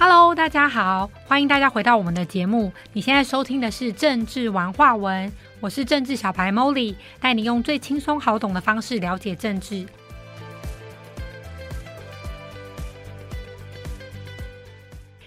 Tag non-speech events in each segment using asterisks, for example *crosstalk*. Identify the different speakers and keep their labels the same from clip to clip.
Speaker 1: Hello，大家好，欢迎大家回到我们的节目。你现在收听的是政治玩话文，我是政治小白 Molly，带你用最轻松好懂的方式了解政治。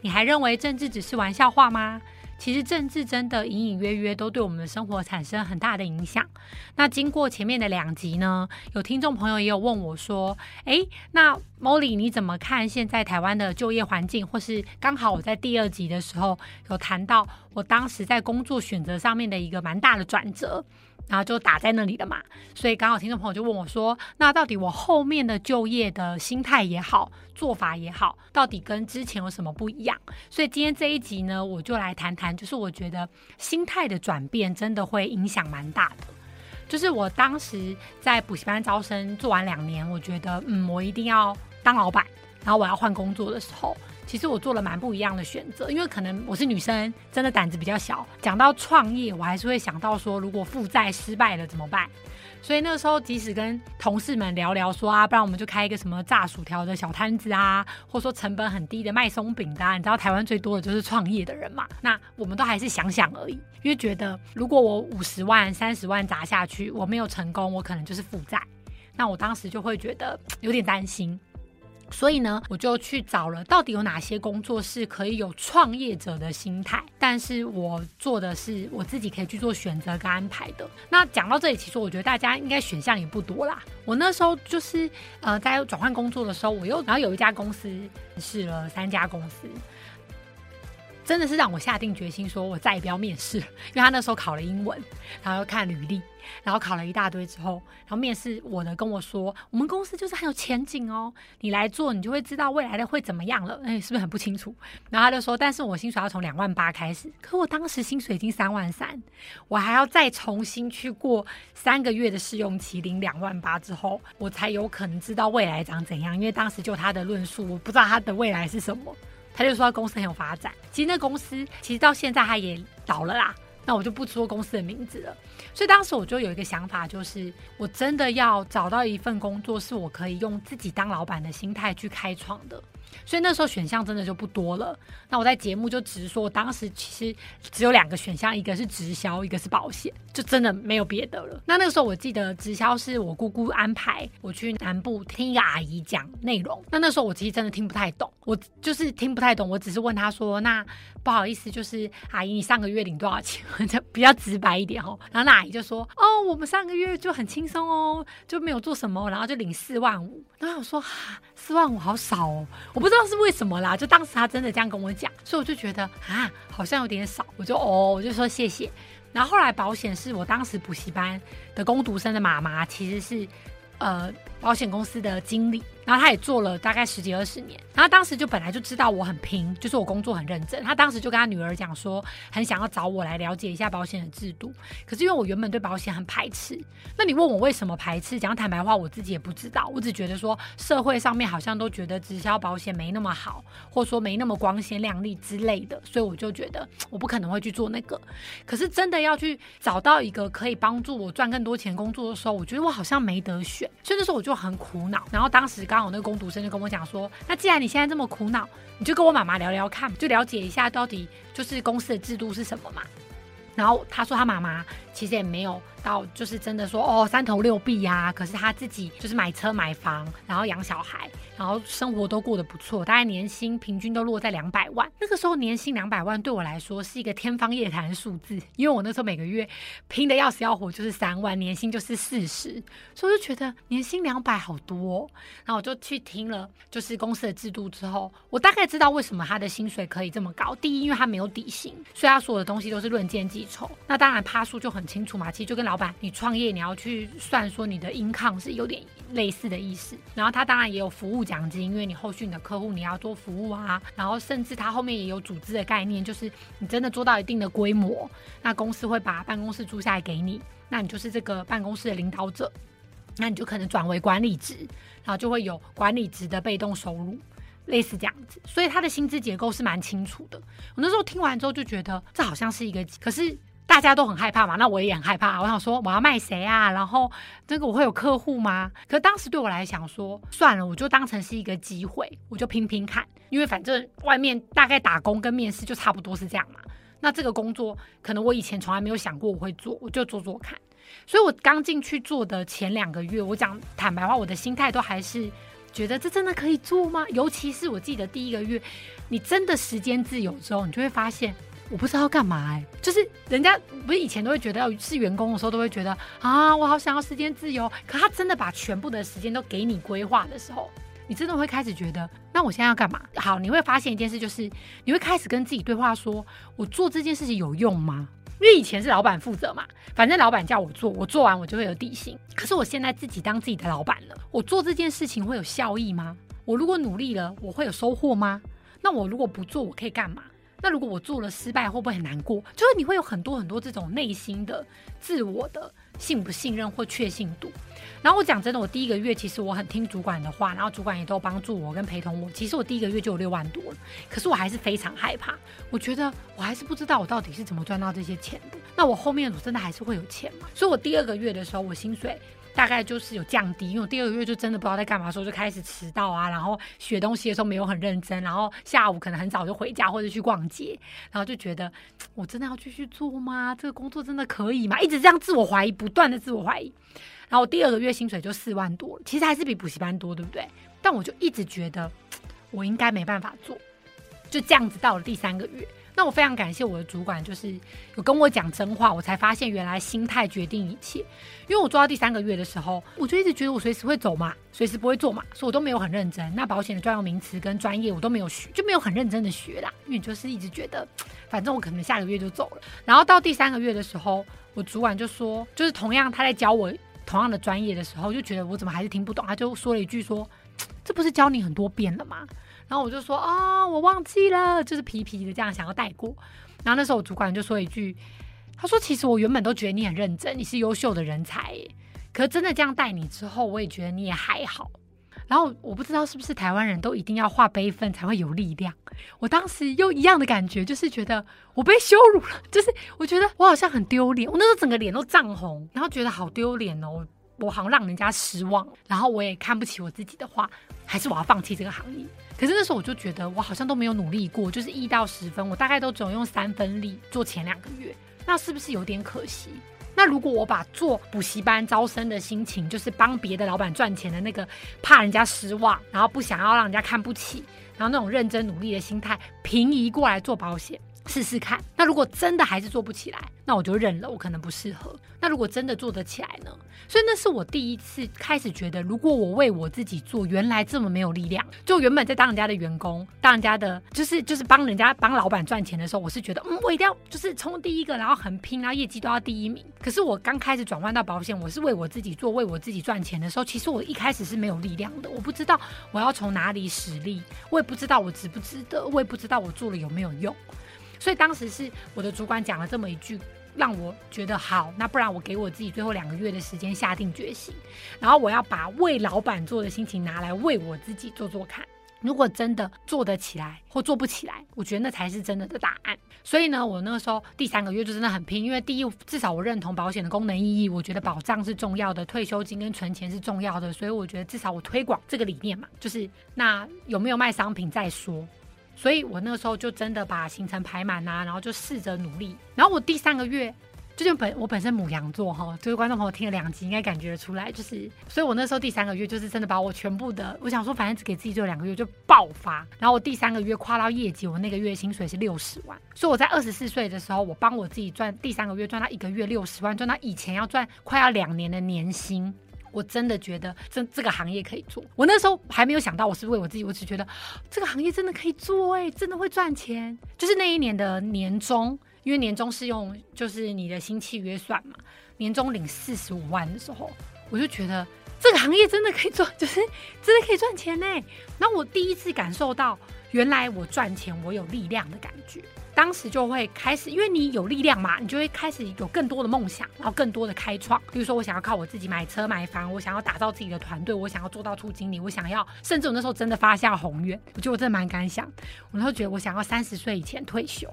Speaker 1: 你还认为政治只是玩笑话吗？其实政治真的隐隐约约都对我们的生活产生很大的影响。那经过前面的两集呢，有听众朋友也有问我说：“诶，那 Molly 你怎么看现在台湾的就业环境？或是刚好我在第二集的时候有谈到我当时在工作选择上面的一个蛮大的转折。”然后就打在那里了嘛，所以刚好听众朋友就问我说：“那到底我后面的就业的心态也好，做法也好，到底跟之前有什么不一样？”所以今天这一集呢，我就来谈谈，就是我觉得心态的转变真的会影响蛮大的。就是我当时在补习班招生做完两年，我觉得嗯，我一定要当老板，然后我要换工作的时候。其实我做了蛮不一样的选择，因为可能我是女生，真的胆子比较小。讲到创业，我还是会想到说，如果负债失败了怎么办？所以那时候，即使跟同事们聊聊说啊，不然我们就开一个什么炸薯条的小摊子啊，或者说成本很低的卖松饼的。你知道台湾最多的就是创业的人嘛？那我们都还是想想而已，因为觉得如果我五十万、三十万砸下去，我没有成功，我可能就是负债。那我当时就会觉得有点担心。所以呢，我就去找了到底有哪些工作是可以有创业者的心态，但是我做的是我自己可以去做选择跟安排的。那讲到这里，其实我觉得大家应该选项也不多啦。我那时候就是呃在转换工作的时候，我又然后有一家公司试了三家公司。真的是让我下定决心，说我再也不要面试，因为他那时候考了英文，然后看履历，然后考了一大堆之后，然后面试我的跟我说，我们公司就是很有前景哦，你来做，你就会知道未来的会怎么样了。哎，是不是很不清楚？然后他就说，但是我薪水要从两万八开始，可我当时薪水已经三万三，我还要再重新去过三个月的试用期，领两万八之后，我才有可能知道未来长怎样。因为当时就他的论述，我不知道他的未来是什么。他就说公司很有发展，其实那公司其实到现在他也倒了啦，那我就不说公司的名字了。所以当时我就有一个想法，就是我真的要找到一份工作，是我可以用自己当老板的心态去开创的。所以那时候选项真的就不多了。那我在节目就只是说，我当时其实只有两个选项，一个是直销，一个是保险，就真的没有别的了。那那个时候我记得直销是我姑姑安排我去南部听一个阿姨讲内容。那那时候我其实真的听不太懂，我就是听不太懂。我只是问她说：“那不好意思，就是阿姨，你上个月领多少钱？”就 *laughs* 比较直白一点哦。然后那阿姨就说：“哦，我们上个月就很轻松哦，就没有做什么，然后就领四万五。”然后我说：“哈，四万五好少哦。”我不知道是为什么啦，就当时他真的这样跟我讲，所以我就觉得啊，好像有点少，我就哦，我就说谢谢。然后后来保险是我当时补习班的工读生的妈妈，其实是呃保险公司的经理。然后他也做了大概十几二十年，然后当时就本来就知道我很拼，就是我工作很认真。他当时就跟他女儿讲说，很想要找我来了解一下保险的制度。可是因为我原本对保险很排斥，那你问我为什么排斥？讲坦白话，我自己也不知道。我只觉得说社会上面好像都觉得直销保险没那么好，或者说没那么光鲜亮丽之类的，所以我就觉得我不可能会去做那个。可是真的要去找到一个可以帮助我赚更多钱工作的时候，我觉得我好像没得选，所以那时候我就就很苦恼。然后当时。刚好那个工读生就跟我讲说，那既然你现在这么苦恼，你就跟我妈妈聊聊看，就了解一下到底就是公司的制度是什么嘛。然后他说他妈妈其实也没有。到就是真的说哦三头六臂呀，可是他自己就是买车买房，然后养小孩，然后生活都过得不错，大概年薪平均都落在两百万。那个时候年薪两百万对我来说是一个天方夜谭的数字，因为我那时候每个月拼的要死要活就是三万，年薪就是四十，所以我就觉得年薪两百好多。然后我就去听了就是公司的制度之后，我大概知道为什么他的薪水可以这么高。第一，因为他没有底薪，所以他所有的东西都是论件计酬。那当然趴数就很清楚嘛，其实就跟老老板，你创业你要去算说你的 income 是有点类似的意思，然后他当然也有服务奖金，因为你后续你的客户你要做服务啊，然后甚至他后面也有组织的概念，就是你真的做到一定的规模，那公司会把办公室租下来给你，那你就是这个办公室的领导者，那你就可能转为管理职，然后就会有管理职的被动收入，类似这样子，所以他的薪资结构是蛮清楚的。我那时候听完之后就觉得这好像是一个，可是。大家都很害怕嘛，那我也很害怕。我想说我要卖谁啊？然后这个我会有客户吗？可当时对我来讲说算了，我就当成是一个机会，我就拼拼看，因为反正外面大概打工跟面试就差不多是这样嘛。那这个工作可能我以前从来没有想过我会做，我就做做看。所以我刚进去做的前两个月，我讲坦白话，我的心态都还是觉得这真的可以做吗？尤其是我记得第一个月，你真的时间自由之后，你就会发现。我不知道要干嘛哎，就是人家不是以前都会觉得要是员工的时候都会觉得啊，我好想要时间自由。可他真的把全部的时间都给你规划的时候，你真的会开始觉得，那我现在要干嘛？好，你会发现一件事，就是你会开始跟自己对话，说我做这件事情有用吗？因为以前是老板负责嘛，反正老板叫我做，我做完我就会有底薪。可是我现在自己当自己的老板了，我做这件事情会有效益吗？我如果努力了，我会有收获吗？那我如果不做，我可以干嘛？那如果我做了失败，会不会很难过？就是你会有很多很多这种内心的自我的信不信任或确信度。然后我讲真的，我第一个月其实我很听主管的话，然后主管也都帮助我跟陪同我。其实我第一个月就有六万多了，可是我还是非常害怕。我觉得我还是不知道我到底是怎么赚到这些钱的。那我后面我真的还是会有钱吗？所以我第二个月的时候，我薪水。大概就是有降低，因为我第二个月就真的不知道在干嘛，时候就开始迟到啊，然后学东西的时候没有很认真，然后下午可能很早就回家或者去逛街，然后就觉得我真的要继续做吗？这个工作真的可以吗？一直这样自我怀疑，不断的自我怀疑。然后我第二个月薪水就四万多，其实还是比补习班多，对不对？但我就一直觉得我应该没办法做，就这样子到了第三个月。那我非常感谢我的主管，就是有跟我讲真话，我才发现原来心态决定一切。因为我做到第三个月的时候，我就一直觉得我随时会走嘛，随时不会做嘛，所以我都没有很认真。那保险的专用名词跟专业我都没有学，就没有很认真的学啦。因为就是一直觉得，反正我可能下个月就走了。然后到第三个月的时候，我主管就说，就是同样他在教我同样的专业的时候，就觉得我怎么还是听不懂，他就说了一句说，这不是教你很多遍了吗？然后我就说啊，我忘记了，就是皮皮的这样想要带过。然后那时候我主管就说一句，他说：“其实我原本都觉得你很认真，你是优秀的人才，可真的这样带你之后，我也觉得你也还好。”然后我不知道是不是台湾人都一定要化悲愤才会有力量。我当时又一样的感觉，就是觉得我被羞辱了，就是我觉得我好像很丢脸，我那时候整个脸都涨红，然后觉得好丢脸哦，我好像让人家失望，然后我也看不起我自己的话，还是我要放弃这个行业。可是那时候我就觉得我好像都没有努力过，就是一到十分，我大概都只用三分力做前两个月，那是不是有点可惜？那如果我把做补习班招生的心情，就是帮别的老板赚钱的那个怕人家失望，然后不想要让人家看不起，然后那种认真努力的心态平移过来做保险。试试看，那如果真的还是做不起来，那我就认了，我可能不适合。那如果真的做得起来呢？所以那是我第一次开始觉得，如果我为我自己做，原来这么没有力量。就原本在当人家的员工，当人家的就是就是帮人家帮老板赚钱的时候，我是觉得，嗯，我一定要就是冲第一个，然后很拼，然后业绩都要第一名。可是我刚开始转换到保险，我是为我自己做，为我自己赚钱的时候，其实我一开始是没有力量的，我不知道我要从哪里使力，我也不知道我值不值得，我也不知道我做了有没有用。所以当时是我的主管讲了这么一句，让我觉得好，那不然我给我自己最后两个月的时间下定决心，然后我要把为老板做的心情拿来为我自己做做看。如果真的做得起来或做不起来，我觉得那才是真的的答案。所以呢，我那个时候第三个月就真的很拼，因为第一，至少我认同保险的功能意义，我觉得保障是重要的，退休金跟存钱是重要的，所以我觉得至少我推广这个理念嘛，就是那有没有卖商品再说。所以我那个时候就真的把行程排满呐，然后就试着努力。然后我第三个月，就本我本身母羊座哈，这位观众朋友听了两集应该感觉得出来，就是，所以我那时候第三个月就是真的把我全部的，我想说反正只给自己做两个月就爆发。然后我第三个月跨到业绩，我那个月薪水是六十万。所以我在二十四岁的时候，我帮我自己赚第三个月赚到一个月六十万，赚到以前要赚快要两年的年薪。我真的觉得这这个行业可以做。我那时候还没有想到我是为我自己，我只觉得这个行业真的可以做，哎，真的会赚钱。就是那一年的年终，因为年终是用就是你的新契约算嘛，年终领四十五万的时候，我就觉得这个行业真的可以做，*laughs* 就是真的可以赚钱呢。那我第一次感受到，原来我赚钱我有力量的感觉。当时就会开始，因为你有力量嘛，你就会开始有更多的梦想，然后更多的开创。比如说，我想要靠我自己买车买房，我想要打造自己的团队，我想要做到处经理，我想要，甚至我那时候真的发下宏愿，我觉得我真的蛮敢想。我那时候觉得我想要三十岁以前退休，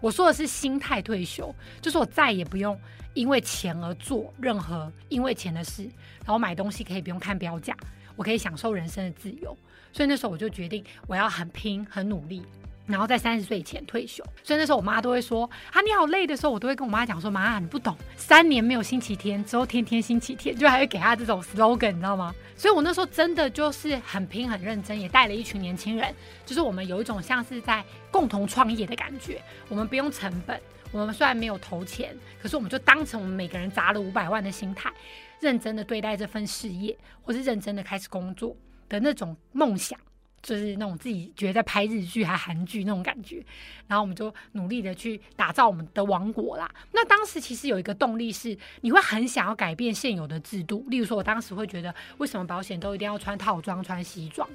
Speaker 1: 我说的是心态退休，就是我再也不用因为钱而做任何因为钱的事，然后买东西可以不用看标价，我可以享受人生的自由。所以那时候我就决定，我要很拼、很努力。然后在三十岁以前退休，所以那时候我妈都会说啊，你好累的时候，我都会跟我妈讲说，妈，你不懂，三年没有星期天，之后天天星期天，就还会给她这种 slogan，你知道吗？所以我那时候真的就是很拼很认真，也带了一群年轻人，就是我们有一种像是在共同创业的感觉，我们不用成本，我们虽然没有投钱，可是我们就当成我们每个人砸了五百万的心态，认真的对待这份事业，或是认真的开始工作的那种梦想。就是那种自己觉得在拍日剧还韩剧那种感觉，然后我们就努力的去打造我们的王国啦。那当时其实有一个动力是，你会很想要改变现有的制度。例如说，我当时会觉得，为什么保险都一定要穿套装、穿西装？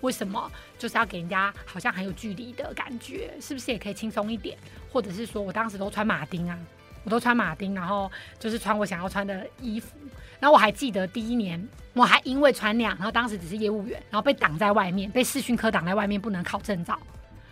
Speaker 1: 为什么就是要给人家好像很有距离的感觉？是不是也可以轻松一点？或者是说我当时都穿马丁啊，我都穿马丁，然后就是穿我想要穿的衣服。然后我还记得第一年，我还因为穿两，然后当时只是业务员，然后被挡在外面，被视讯科挡在外面，不能考证照。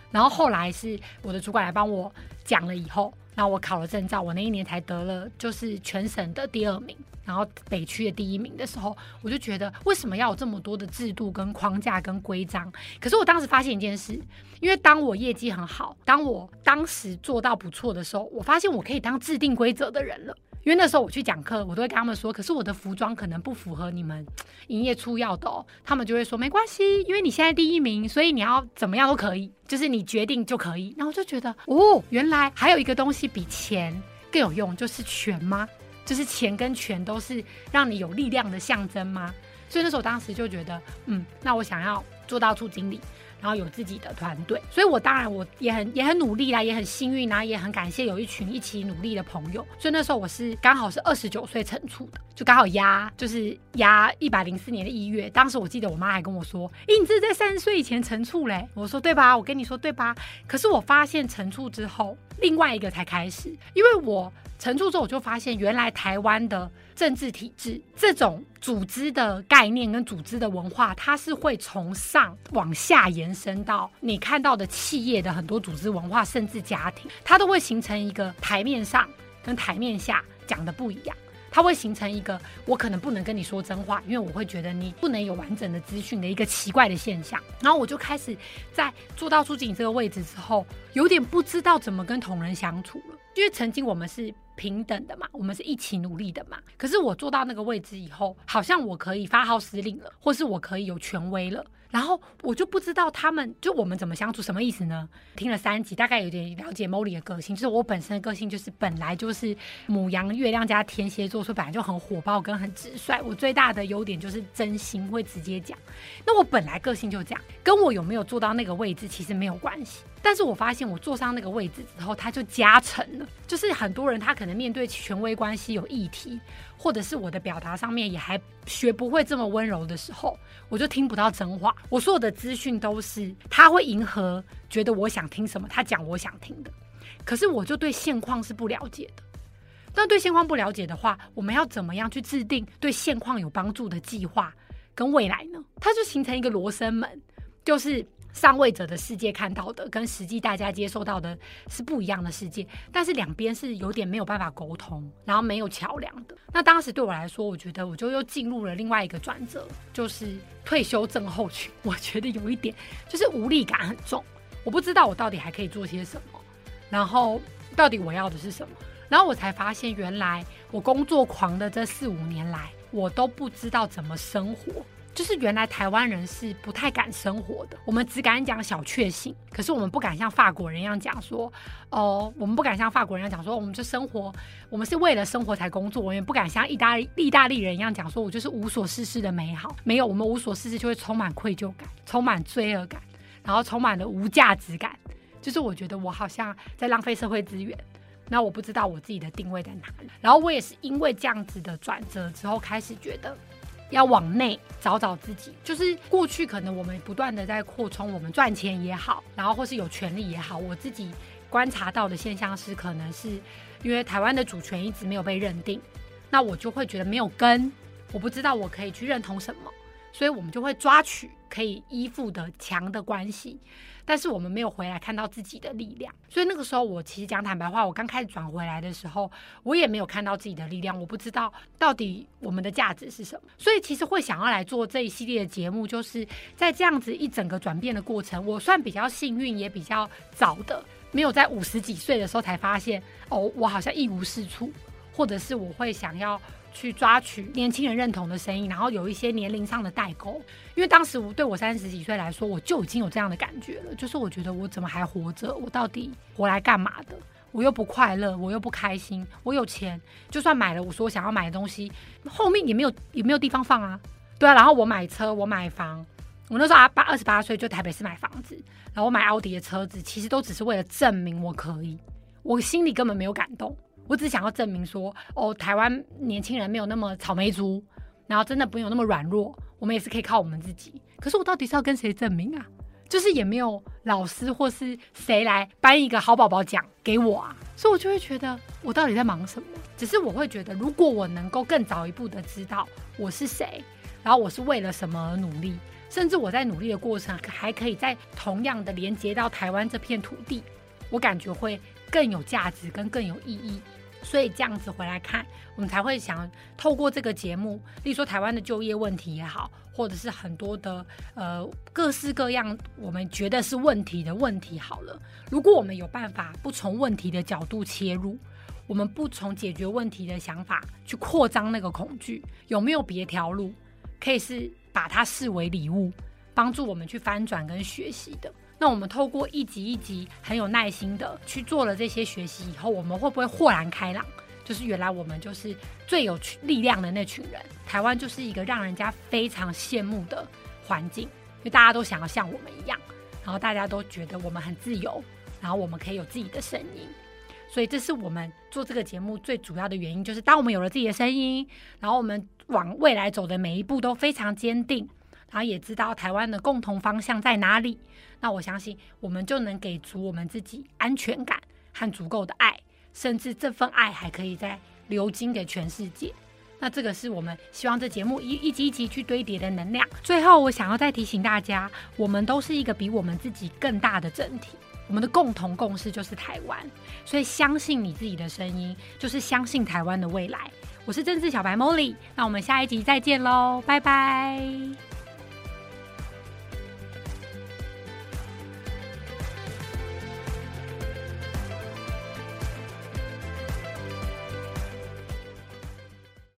Speaker 1: 然后后来是我的主管来帮我讲了以后，然后我考了证照，我那一年才得了就是全省的第二名，然后北区的第一名的时候，我就觉得为什么要有这么多的制度跟框架跟规章？可是我当时发现一件事，因为当我业绩很好，当我当时做到不错的时候，我发现我可以当制定规则的人了。因为那时候我去讲课，我都会跟他们说，可是我的服装可能不符合你们营业出要的哦。他们就会说没关系，因为你现在第一名，所以你要怎么样都可以，就是你决定就可以。然后就觉得哦，原来还有一个东西比钱更有用，就是权吗？就是钱跟权都是让你有力量的象征吗？所以那时候我当时就觉得，嗯，那我想要做到处经理。然后有自己的团队，所以我当然我也很也很努力啦，也很幸运然后也很感谢有一群一起努力的朋友。所以那时候我是刚好是二十九岁成出的，就刚好压就是压一百零四年的一月。当时我记得我妈还跟我说：“咦，你这是在三十岁以前成处嘞？”我说：“对吧？”我跟你说对吧？可是我发现成处之后，另外一个才开始，因为我成处之后我就发现原来台湾的。政治体制这种组织的概念跟组织的文化，它是会从上往下延伸到你看到的企业的很多组织文化，甚至家庭，它都会形成一个台面上跟台面下讲的不一样。它会形成一个我可能不能跟你说真话，因为我会觉得你不能有完整的资讯的一个奇怪的现象。然后我就开始在做到朱景这个位置之后，有点不知道怎么跟同仁相处了。因为曾经我们是平等的嘛，我们是一起努力的嘛。可是我做到那个位置以后，好像我可以发号施令了，或是我可以有权威了。然后我就不知道他们就我们怎么相处，什么意思呢？听了三集，大概有点了解 Molly 的个性。就是我本身的个性就是本来就是母羊、月亮加天蝎座，所以本来就很火爆跟很直率。我最大的优点就是真心会直接讲。那我本来个性就这样，跟我有没有坐到那个位置其实没有关系。但是我发现我坐上那个位置之后，他就加成了。就是很多人他可能面对权威关系有议题。或者是我的表达上面也还学不会这么温柔的时候，我就听不到真话。我所有的资讯都是他会迎合，觉得我想听什么，他讲我想听的。可是我就对现况是不了解的。那对现况不了解的话，我们要怎么样去制定对现况有帮助的计划跟未来呢？它就形成一个罗生门，就是。上位者的世界看到的跟实际大家接受到的是不一样的世界，但是两边是有点没有办法沟通，然后没有桥梁的。那当时对我来说，我觉得我就又进入了另外一个转折，就是退休症候群。*laughs* 我觉得有一点就是无力感很重，我不知道我到底还可以做些什么，然后到底我要的是什么，然后我才发现原来我工作狂的这四五年来，我都不知道怎么生活。就是原来台湾人是不太敢生活的，我们只敢讲小确幸，可是我们不敢像法国人一样讲说，哦，我们不敢像法国人一样讲说，我们就生活，我们是为了生活才工作，我们也不敢像意大利意大利人一样讲说，我就是无所事事的美好，没有，我们无所事事就会充满愧疚感，充满罪恶感，然后充满了无价值感，就是我觉得我好像在浪费社会资源，那我不知道我自己的定位在哪里，然后我也是因为这样子的转折之后，开始觉得。要往内找找自己，就是过去可能我们不断的在扩充，我们赚钱也好，然后或是有权利也好，我自己观察到的现象是，可能是因为台湾的主权一直没有被认定，那我就会觉得没有根，我不知道我可以去认同什么，所以我们就会抓取可以依附的强的关系，但是我们没有回来看到自己的力量。所以那个时候，我其实讲坦白话，我刚开始转回来的时候，我也没有看到自己的力量，我不知道到底我们的价值是什么。所以其实会想要来做这一系列的节目，就是在这样子一整个转变的过程，我算比较幸运，也比较早的，没有在五十几岁的时候才发现，哦，我好像一无是处，或者是我会想要。去抓取年轻人认同的声音，然后有一些年龄上的代沟。因为当时我对我三十几岁来说，我就已经有这样的感觉了，就是我觉得我怎么还活着？我到底活来干嘛的？我又不快乐，我又不开心。我有钱，就算买了我说我想要买的东西，后面也没有也没有地方放啊。对啊，然后我买车，我买房，我那时候啊八二十八岁就台北市买房子，然后我买奥迪的车子，其实都只是为了证明我可以，我心里根本没有感动。我只想要证明说，哦，台湾年轻人没有那么草莓族，然后真的不用那么软弱，我们也是可以靠我们自己。可是我到底是要跟谁证明啊？就是也没有老师或是谁来颁一个好宝宝奖给我啊，所以我就会觉得我到底在忙什么？只是我会觉得，如果我能够更早一步的知道我是谁，然后我是为了什么而努力，甚至我在努力的过程还可以在同样的连接到台湾这片土地，我感觉会更有价值跟更有意义。所以这样子回来看，我们才会想透过这个节目，例如说台湾的就业问题也好，或者是很多的呃各式各样我们觉得是问题的问题好了。如果我们有办法不从问题的角度切入，我们不从解决问题的想法去扩张那个恐惧，有没有别条路可以是把它视为礼物，帮助我们去翻转跟学习的？那我们透过一集一集很有耐心的去做了这些学习以后，我们会不会豁然开朗？就是原来我们就是最有力量的那群人。台湾就是一个让人家非常羡慕的环境，因为大家都想要像我们一样，然后大家都觉得我们很自由，然后我们可以有自己的声音。所以这是我们做这个节目最主要的原因，就是当我们有了自己的声音，然后我们往未来走的每一步都非常坚定。然后也知道台湾的共同方向在哪里，那我相信我们就能给足我们自己安全感和足够的爱，甚至这份爱还可以再流经给全世界。那这个是我们希望这节目一一集一集去堆叠的能量。最后，我想要再提醒大家，我们都是一个比我们自己更大的整体，我们的共同共识就是台湾。所以，相信你自己的声音，就是相信台湾的未来。我是政治小白 Molly，那我们下一集再见喽，拜拜。